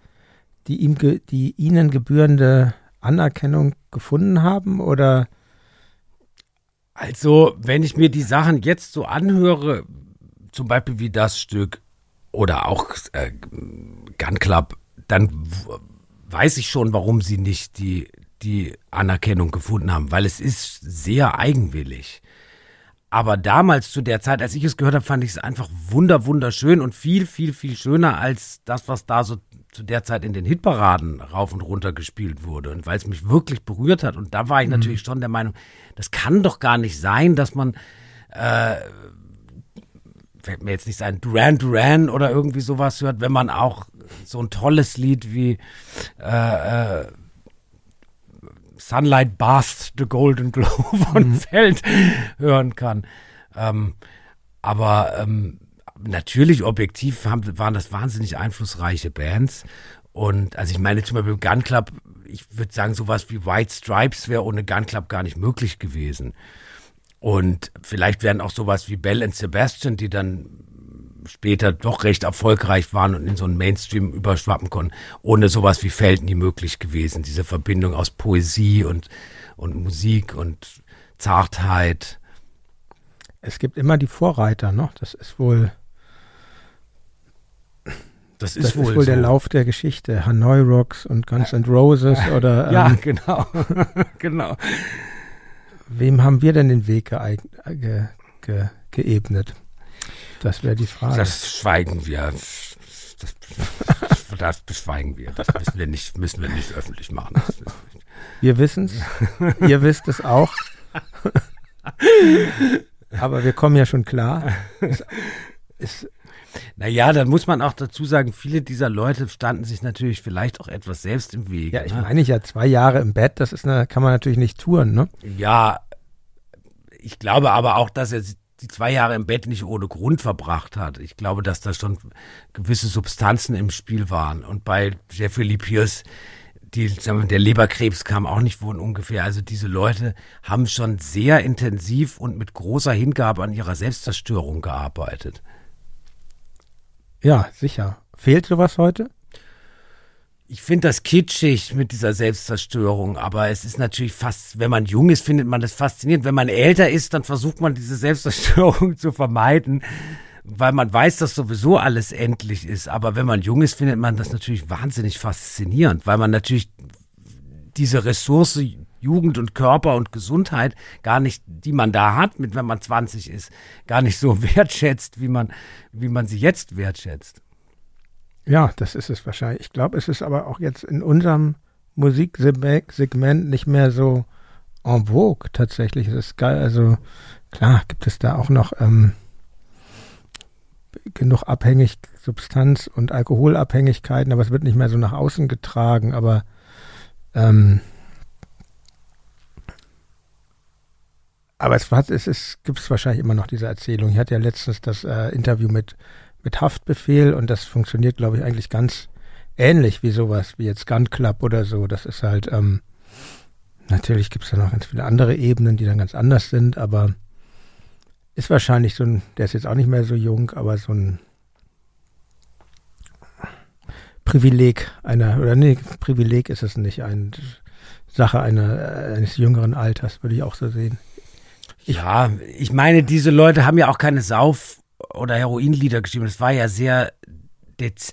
die ihm, die ihnen gebührende Anerkennung gefunden haben oder? Also, wenn ich mir die Sachen jetzt so anhöre, zum Beispiel wie das Stück oder auch äh, Gun Club, dann weiß ich schon, warum sie nicht die, die Anerkennung gefunden haben, weil es ist sehr eigenwillig. Aber damals zu der Zeit, als ich es gehört habe, fand ich es einfach wunder, wunderschön und viel, viel, viel schöner als das, was da so zu der Zeit in den Hitparaden rauf und runter gespielt wurde und weil es mich wirklich berührt hat und da war ich mhm. natürlich schon der Meinung, das kann doch gar nicht sein, dass man äh, fällt mir jetzt nicht sein, Duran Duran oder irgendwie sowas hört, wenn man auch so ein tolles Lied wie äh, äh, Sunlight Bath the Golden Glow (laughs) von mhm. Feld hören kann. Ähm, aber ähm, natürlich objektiv haben, waren das wahnsinnig einflussreiche Bands. Und also ich meine zum Beispiel Gun Club, ich würde sagen, sowas wie White Stripes wäre ohne Gun Club gar nicht möglich gewesen. Und vielleicht wären auch sowas wie Bell and Sebastian, die dann später doch recht erfolgreich waren und in so einen Mainstream überschwappen konnten, ohne sowas wie Feld nie möglich gewesen. Diese Verbindung aus Poesie und, und Musik und Zartheit. Es gibt immer die Vorreiter, noch. Das ist wohl das ist das wohl, ist wohl so. der Lauf der Geschichte. Hanoi Rocks und Guns N' Roses oder. Ähm, ja, genau. (laughs) genau. Wem haben wir denn den Weg ge ge ge geebnet? Das wäre die Frage. Das schweigen wir. Das, (laughs) das beschweigen wir. Das müssen wir nicht, müssen wir nicht öffentlich machen. Wir wissen es. Ihr wisst es auch. Aber wir kommen ja schon klar. Es, es, naja, dann muss man auch dazu sagen, viele dieser Leute standen sich natürlich vielleicht auch etwas selbst im Weg. Ja, ich ne? meine ich ja zwei Jahre im Bett, das ist eine, kann man natürlich nicht touren, ne? Ja, ich glaube aber auch, dass er die zwei Jahre im Bett nicht ohne Grund verbracht hat. Ich glaube, dass da schon gewisse Substanzen im Spiel waren. Und bei Jeffrey Lee Pierce, die, wir, der Leberkrebs kam auch nicht von ungefähr. Also diese Leute haben schon sehr intensiv und mit großer Hingabe an ihrer Selbstzerstörung gearbeitet. Ja, sicher. Fehlt sowas heute? ich finde das kitschig mit dieser Selbstzerstörung, aber es ist natürlich fast, wenn man jung ist, findet man das faszinierend. Wenn man älter ist, dann versucht man diese Selbstzerstörung (laughs) zu vermeiden, weil man weiß, dass sowieso alles endlich ist. Aber wenn man jung ist, findet man das natürlich wahnsinnig faszinierend, weil man natürlich diese Ressource Jugend und Körper und Gesundheit gar nicht, die man da hat, mit wenn man 20 ist, gar nicht so (laughs) wertschätzt, wie man, wie man sie jetzt wertschätzt. Ja, das ist es wahrscheinlich. Ich glaube, es ist aber auch jetzt in unserem Musiksegment nicht mehr so en vogue tatsächlich. Es ist geil. Also klar gibt es da auch noch ähm, genug abhängig Substanz und Alkoholabhängigkeiten, aber es wird nicht mehr so nach außen getragen. Aber ähm, aber es, es, es gibt wahrscheinlich immer noch diese Erzählung. Ich hatte ja letztens das äh, Interview mit mit Haftbefehl und das funktioniert, glaube ich, eigentlich ganz ähnlich wie sowas, wie jetzt Gun Club oder so. Das ist halt, ähm, natürlich gibt es da noch ganz viele andere Ebenen, die dann ganz anders sind, aber ist wahrscheinlich so ein, der ist jetzt auch nicht mehr so jung, aber so ein Privileg einer, oder nee, Privileg ist es nicht, eine Sache einer, eines jüngeren Alters, würde ich auch so sehen. Ja, ich meine, diese Leute haben ja auch keine Sauf- oder Heroinlieder geschrieben. Es war ja sehr,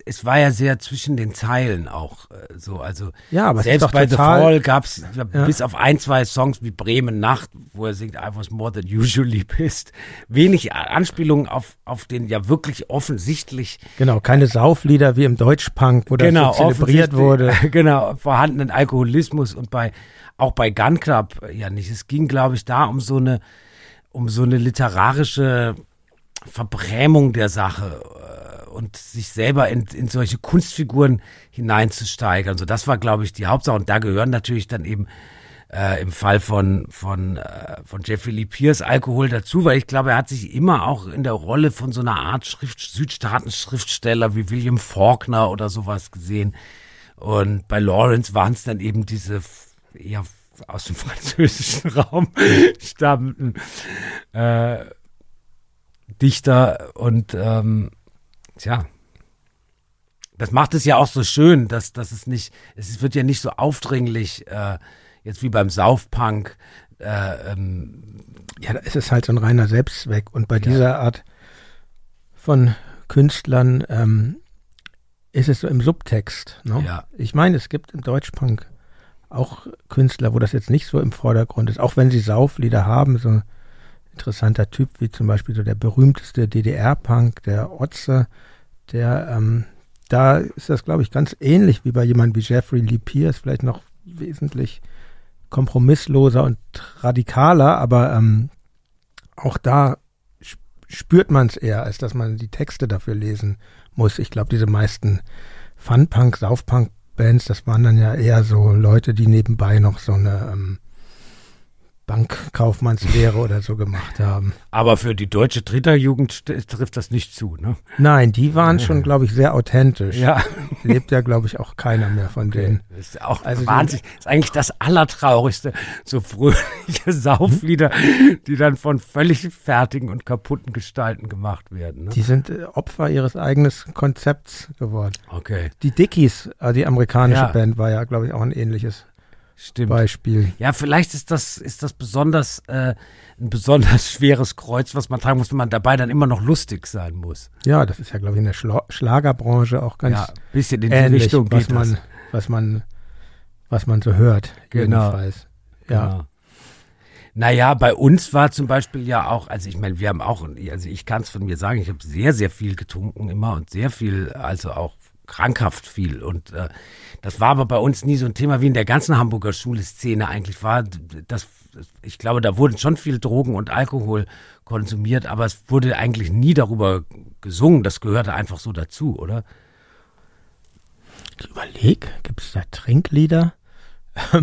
es war ja sehr zwischen den Zeilen auch äh, so. Also ja, aber selbst bei The Fall gab es ja. bis auf ein, zwei Songs wie Bremen Nacht, wo er singt I was more than usually pissed, wenig Anspielungen auf, auf den ja wirklich offensichtlich. Genau, keine Sauflieder wie im Deutschpunk, wo genau, das so zelebriert wurde. (laughs) Genau, vorhandenen Alkoholismus und bei auch bei Gun Club ja nicht. Es ging, glaube ich, da um so eine um so eine literarische Verbrämung der Sache äh, und sich selber in, in solche Kunstfiguren hineinzusteigern. So, das war, glaube ich, die Hauptsache. Und da gehören natürlich dann eben äh, im Fall von, von, äh, von Jeffrey Lee Pierce Alkohol dazu, weil ich glaube, er hat sich immer auch in der Rolle von so einer Art Schrift, Südstaaten-Schriftsteller wie William Faulkner oder sowas gesehen. Und bei Lawrence waren es dann eben diese eher aus dem (laughs) französischen Raum stammenden äh, Dichter und ähm, tja, das macht es ja auch so schön, dass, dass es nicht, es wird ja nicht so aufdringlich, äh, jetzt wie beim Saufpunk. Äh, ähm, ja, es ist halt so ein reiner Selbstzweck. Und bei ja. dieser Art von Künstlern ähm, ist es so im Subtext. Ne? Ja. Ich meine, es gibt im Deutschpunk auch Künstler, wo das jetzt nicht so im Vordergrund ist, auch wenn sie Sauflieder haben, so interessanter Typ, wie zum Beispiel so der berühmteste DDR-Punk, der Otze, der, ähm, da ist das, glaube ich, ganz ähnlich wie bei jemandem wie Jeffrey Lee Pierce, vielleicht noch wesentlich kompromissloser und radikaler, aber ähm, auch da spürt man es eher, als dass man die Texte dafür lesen muss. Ich glaube, diese meisten Fun-Punk, Sauf-Punk-Bands, das waren dann ja eher so Leute, die nebenbei noch so eine ähm, Bankkaufmannslehre oder so gemacht haben. Aber für die deutsche Tritterjugend trifft das nicht zu, ne? Nein, die waren schon, glaube ich, sehr authentisch. Ja. (laughs) Lebt ja, glaube ich, auch keiner mehr von okay. denen. Das ist auch also wahnsinnig. Das ist eigentlich das Allertraurigste. So fröhliche Sauflieder, die dann von völlig fertigen und kaputten Gestalten gemacht werden. Ne? Die sind äh, Opfer ihres eigenen Konzepts geworden. Okay. Die Dickies, äh, die amerikanische ja. Band, war ja, glaube ich, auch ein ähnliches Stimmt. Beispiel. Ja, vielleicht ist das, ist das besonders äh, ein besonders (laughs) schweres Kreuz, was man tragen muss, wenn man dabei dann immer noch lustig sein muss. Ja, das ist ja, glaube ich, in der Schla Schlagerbranche auch ganz ja, bisschen in ähnlich, die Richtung was man, das. was man, was man so hört. Genau. Jedenfalls. Ja. Genau. Naja, bei uns war zum Beispiel ja auch, also ich meine, wir haben auch, also ich kann es von mir sagen, ich habe sehr, sehr viel getrunken immer und sehr viel, also auch krankhaft viel. Und äh, das war aber bei uns nie so ein Thema wie in der ganzen Hamburger Schuleszene eigentlich war. Das, ich glaube, da wurden schon viel Drogen und Alkohol konsumiert, aber es wurde eigentlich nie darüber gesungen. Das gehörte einfach so dazu, oder? Ich überlege, gibt es da Trinklieder? (laughs)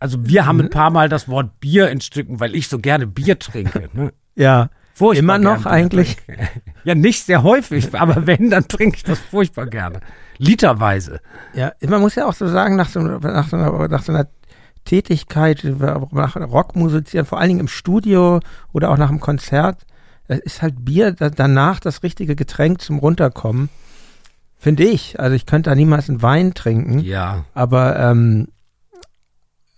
also wir haben ein paar Mal das Wort Bier in Stücken, weil ich so gerne Bier trinke. Ne? Ja, Furchtbar Immer noch eigentlich? Ja, nicht sehr häufig, (laughs) aber wenn, dann trinke ich das furchtbar gerne. Literweise. Ja, man muss ja auch so sagen, nach so, nach so, einer, nach so einer Tätigkeit, nach Rockmusizieren, vor allen Dingen im Studio oder auch nach einem Konzert, ist halt Bier danach das richtige Getränk zum Runterkommen. Finde ich. Also ich könnte da niemals einen Wein trinken. Ja. Aber ähm,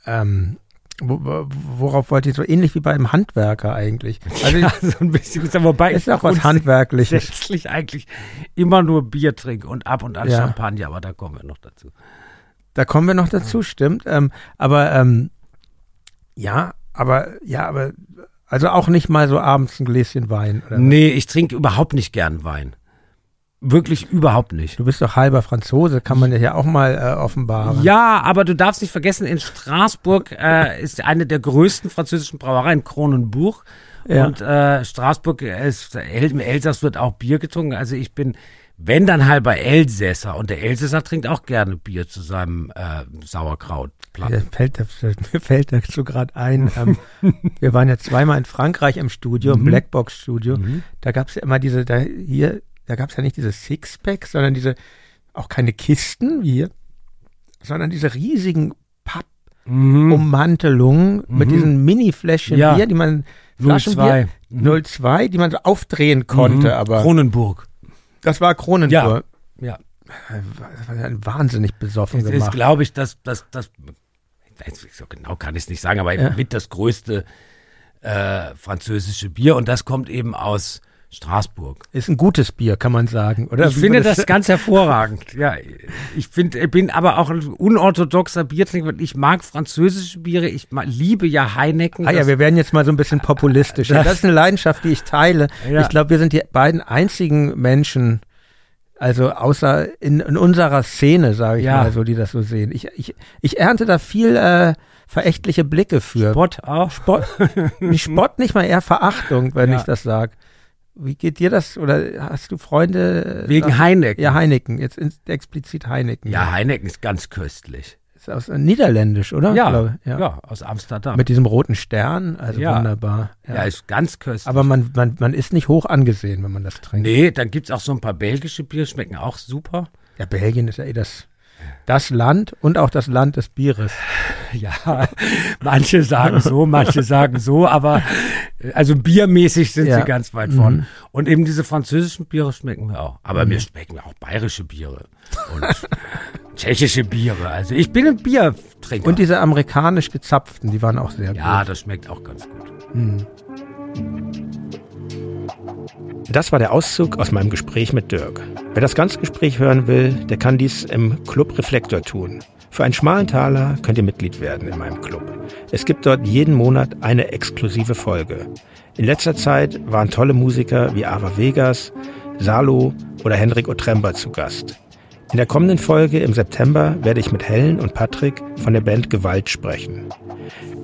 ähm, worauf wollte ich so ähnlich wie beim Handwerker eigentlich? Also ja, (laughs) so ein bisschen. Ist aber bei ist auch was Handwerkliches. Grundsätzlich eigentlich immer nur Bier trinke und ab und an Ja. Champagner, aber da kommen wir noch dazu. Da kommen wir noch dazu, stimmt. Ähm, aber ähm, ja, aber ja, aber also auch nicht mal so abends ein Gläschen Wein. Oder? Nee, ich trinke überhaupt nicht gern Wein. Wirklich überhaupt nicht. Du bist doch halber Franzose, kann man ja auch mal äh, offenbaren. Ja, aber du darfst nicht vergessen, in Straßburg äh, ist eine der größten französischen Brauereien, Kronenbuch. Ja. Und äh, Straßburg ist, im Elsass wird auch Bier getrunken. Also ich bin, wenn dann halber Elsässer. Und der Elsässer trinkt auch gerne Bier zu seinem äh, Sauerkrautplatten. Mir fällt, (laughs) mir fällt dazu gerade ein, ähm, (laughs) wir waren ja zweimal in Frankreich im Studio, Mhm. im Blackbox-Studio. Da gab es ja immer diese, da hier, da gab es ja nicht diese Sixpacks, sondern diese, auch keine Kisten wie hier, sondern diese riesigen Pappummantelungen mit diesen Mini-Fläschchen Mhm. Ja. Bier, die man, Flaschenbier, 02. 02, die man so aufdrehen konnte, aber Kronenburg. das war Kronenburg. Ja. Das war ja wahnsinnig besoffen Das ist, glaube ich, das, das, das, so genau kann ich es nicht sagen, aber Ja. mit das größte äh, französische Bier und das kommt eben aus Straßburg. Ist ein gutes Bier, kann man sagen, oder? ich Wie finde das ganz (laughs) hervorragend. Ja, ich finde, ich bin aber auch ein unorthodoxer Biertrinker. Ich mag französische Biere. Ich ma- liebe ja Heineken. Ah ja, Das- wir werden jetzt mal so ein bisschen populistisch. Das, ist eine Leidenschaft, die ich teile. Ja. Ich glaube, wir sind die beiden einzigen Menschen, also außer in, in unserer Szene, sage ich Ja. mal so, die das so sehen. Ich, ich, ich ernte da viel äh, verächtliche Blicke für. Spott auch. Spott, (laughs) nicht Spott, nicht mal eher Verachtung, wenn Ja. ich das sage. Wie geht dir das? Oder hast du Freunde? äh, Wegen sag- Heineken. Ja, Heineken. Jetzt explizit Heineken. Ja, Heineken ist ganz köstlich. Ist aus äh, Niederländisch, oder? Ja, Glaube- ja. aus Amsterdam. Mit diesem roten Stern, also Ja. wunderbar. ja. ist ganz köstlich. Aber man, man, man ist nicht hoch angesehen, wenn man das trinkt. nee, dann gibt's auch so ein paar belgische Bier, schmecken auch super. Ja, Belgien ist ja eh das, das Land und auch das Land des Bieres. Ja, manche sagen so, manche sagen so, aber äh, also biermäßig sind Ja. Mhm. sie ganz weit vorne. Und eben diese französischen Biere schmecken mir auch. Aber mir schmecken auch bayerische Biere und (laughs) tschechische Biere. Also ich bin ein Biertrinker. Und diese amerikanisch gezapften, die waren auch sehr ja, gut. das schmeckt auch ganz gut. Das war der Auszug aus meinem Gespräch mit Dirk. Wer das ganze Gespräch hören will, der kann dies im Club Reflektor tun. Für einen schmalen Taler könnt ihr Mitglied werden in meinem Club. Es gibt dort jeden Monat eine exklusive Folge. In letzter Zeit waren tolle Musiker wie Ava Vegas, Salo oder Hendrik Otremba zu Gast. In der kommenden Folge im September werde ich mit Helen und Patrick von der Band Gewalt sprechen.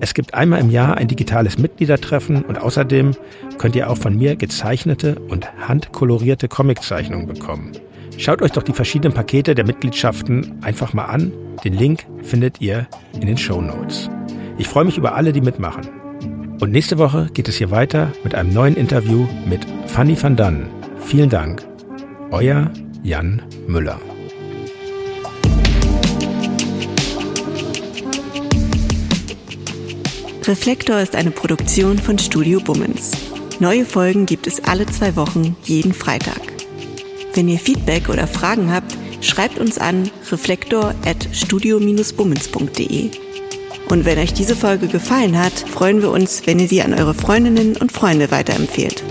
Es gibt einmal im Jahr ein digitales Mitgliedertreffen und außerdem könnt ihr auch von mir gezeichnete und handkolorierte Comiczeichnungen bekommen. Schaut euch doch die verschiedenen Pakete der Mitgliedschaften einfach mal an. Den Link findet ihr in den Show Notes. Ich freue mich über alle, die mitmachen. Und nächste Woche geht es hier weiter mit einem neuen Interview mit Fanny van Dannen. Vielen Dank. Euer Jan Müller. Reflektor ist eine Produktion von Studio Bummens. Neue Folgen gibt es alle zwei Wochen, jeden Freitag. Wenn ihr Feedback oder Fragen habt, schreibt uns an reflektor.studio-bummens.de. Und wenn euch diese Folge gefallen hat, freuen wir uns, wenn ihr sie an eure Freundinnen und Freunde weiterempfehlt.